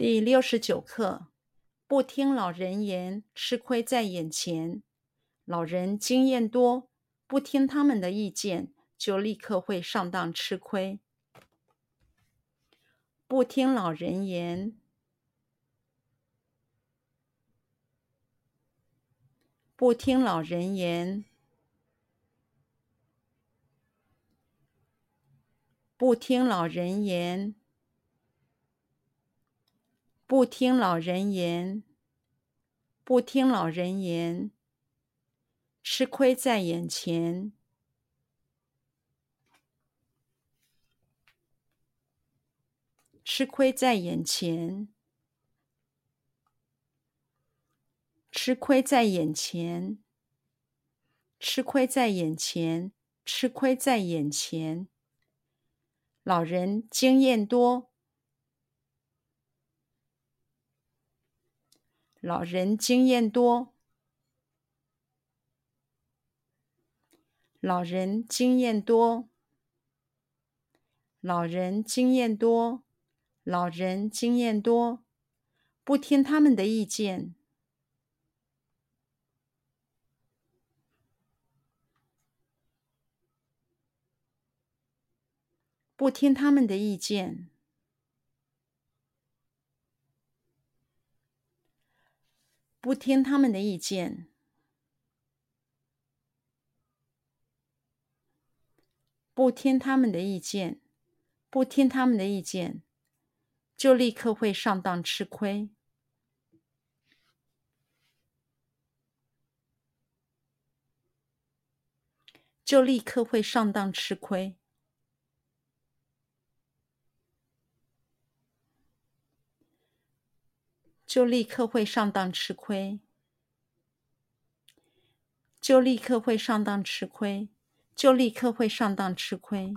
第六十九课：不听老人言，吃亏在眼前。老人经验多，不听他们的意见，就立刻会上当吃亏。不听老人言，不听老人言，不听老人言。不听老人言，不听老人言，吃亏在眼前。吃亏在眼前，吃亏在眼前，吃亏在眼前，吃亏在眼前。老人经验多。老人经验多，老人经验多，老人经验多，老人经验多，不听他们的意见，不听他们的意见。不听他们的意见，不听他们的意见，不听他们的意见，就立刻会上当吃亏，就立刻会上当吃亏。就立刻会上当吃亏，就立刻会上当吃亏，就立刻会上当吃亏。